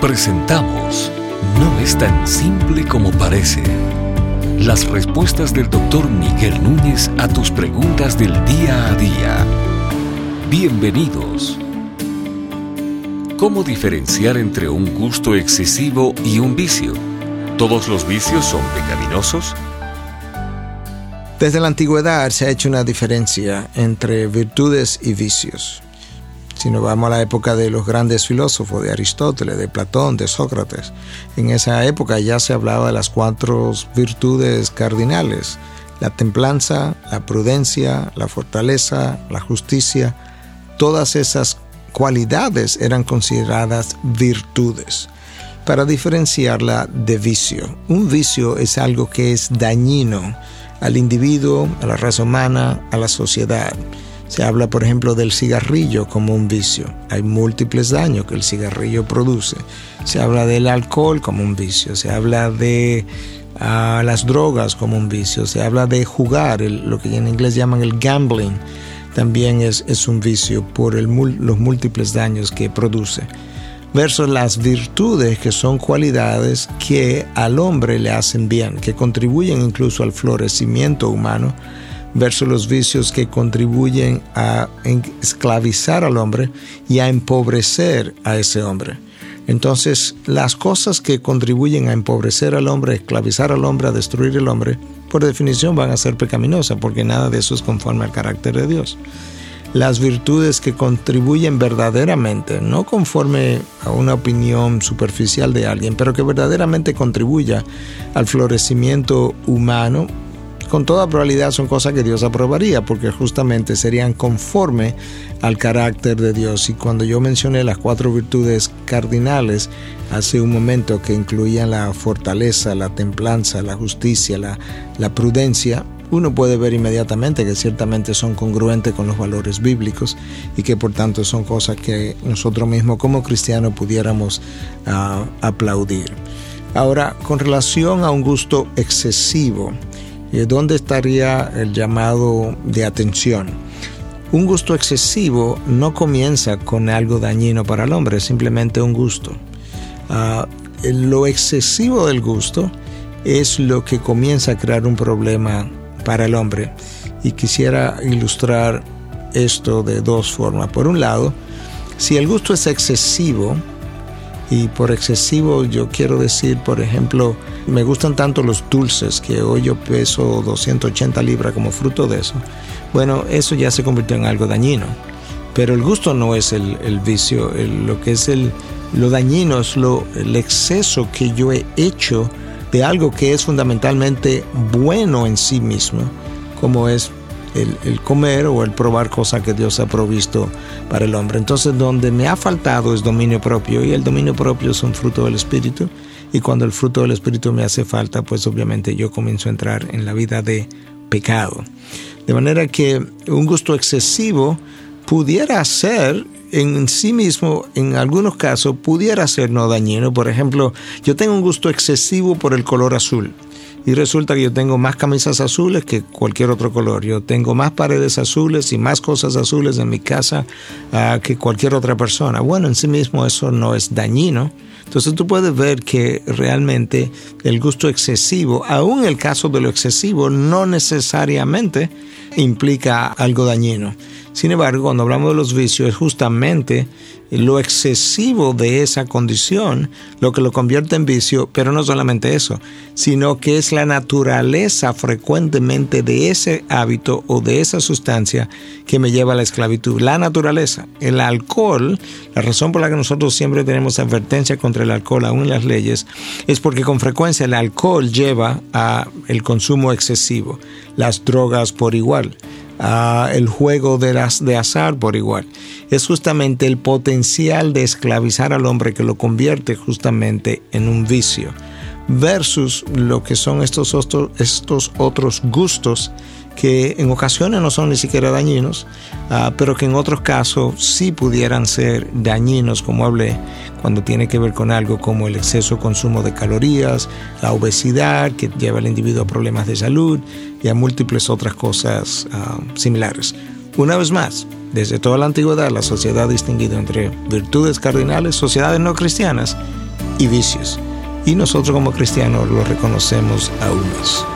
Presentamos No es tan simple como parece. Las respuestas del doctor Miguel Núñez a tus preguntas del día a día. Bienvenidos. ¿Cómo diferenciar entre un gusto excesivo y un vicio? ¿Todos los vicios son pecaminosos? Desde la antigüedad se ha hecho una diferencia entre virtudes y vicios. Si nos vamos a la época de los grandes filósofos, de Aristóteles, de Platón, de Sócrates, en esa época ya se hablaba de las cuatro virtudes cardinales, la templanza, la prudencia, la fortaleza, la justicia, todas esas cualidades eran consideradas virtudes para diferenciarla de vicio. Un vicio es algo que es dañino al individuo, a la raza humana, a la sociedad. Se habla, por ejemplo, del cigarrillo como un vicio. Hay múltiples daños que el cigarrillo produce. Se habla del alcohol como un vicio. Se habla de ah, las drogas como un vicio. Se habla de jugar, lo que en inglés llaman el gambling. También es, es un vicio por los múltiples daños que produce. Versus las virtudes que son cualidades que al hombre le hacen bien, que contribuyen incluso al florecimiento humano versus los vicios que contribuyen a esclavizar al hombre y a empobrecer a ese hombre. Entonces, las cosas que contribuyen a empobrecer al hombre, a esclavizar al hombre, a destruir al hombre, por definición van a ser pecaminosas, porque nada de eso es conforme al carácter de Dios. Las virtudes que contribuyen verdaderamente, no conforme a una opinión superficial de alguien, pero que verdaderamente contribuya al florecimiento humano, con toda probabilidad son cosas que Dios aprobaría porque justamente serían conforme al carácter de Dios. Y cuando yo mencioné las cuatro virtudes cardinales hace un momento que incluían la fortaleza, la templanza, la justicia, la, la prudencia, uno puede ver inmediatamente que ciertamente son congruentes con los valores bíblicos y que por tanto son cosas que nosotros mismos como cristianos pudiéramos ah, aplaudir. Ahora, con relación a un gusto excesivo, ¿Dónde estaría el llamado de atención? Un gusto excesivo no comienza con algo dañino para el hombre, es simplemente un gusto. Ah, lo excesivo del gusto es lo que comienza a crear un problema para el hombre. Y quisiera ilustrar esto de dos formas. Por un lado, si el gusto es excesivo, y por excesivo yo quiero decir, por ejemplo, me gustan tanto los dulces que hoy yo peso 280 libras como fruto de eso. Bueno, eso ya se convirtió en algo dañino. Pero el gusto no es el, vicio, lo que es el, lo dañino es lo, el exceso que yo he hecho de algo que es fundamentalmente bueno en sí mismo, como es el, comer o el probar cosas que Dios ha provisto para el hombre. Entonces, donde me ha faltado es dominio propio y el dominio propio es un fruto del Espíritu. Y cuando el fruto del Espíritu me hace falta, pues obviamente yo comienzo a entrar en la vida de pecado. De manera que un gusto excesivo pudiera ser en sí mismo, en algunos casos, pudiera ser no dañino. Por ejemplo, yo tengo un gusto excesivo por el color azul y resulta que yo tengo más camisas azules que cualquier otro color. Yo tengo más paredes azules y más cosas azules en mi casa ah, que cualquier otra persona. Bueno, en sí mismo eso no es dañino. Entonces tú puedes ver que realmente el gusto excesivo, aún el caso de lo excesivo, no necesariamente implica algo dañino. Sin embargo, cuando hablamos de los vicios, es justamente lo excesivo de esa condición lo que lo convierte en vicio, pero no solamente eso, sino que es la naturaleza frecuentemente de ese hábito o de esa sustancia que me lleva a la esclavitud. La naturaleza, el alcohol, la razón por la que nosotros siempre tenemos advertencia contra el alcohol aún en las leyes, es porque con frecuencia el alcohol lleva a el consumo excesivo, las drogas por igual el juego de, las, de azar por igual. Es justamente el potencial de esclavizar al hombre que lo convierte justamente en un vicio versus lo que son estos estos otros gustos que en ocasiones no son ni siquiera dañinos, ah, pero que en otros casos sí pudieran ser dañinos, como hablé, cuando tiene que ver con algo como el exceso consumo de calorías, la obesidad que lleva al individuo a problemas de salud y a múltiples otras cosas ah, similares. Una vez más, desde toda la antigüedad la sociedad ha distinguido entre virtudes cardinales, sociedades no cristianas, y vicios. Y nosotros como cristianos lo reconocemos aún más.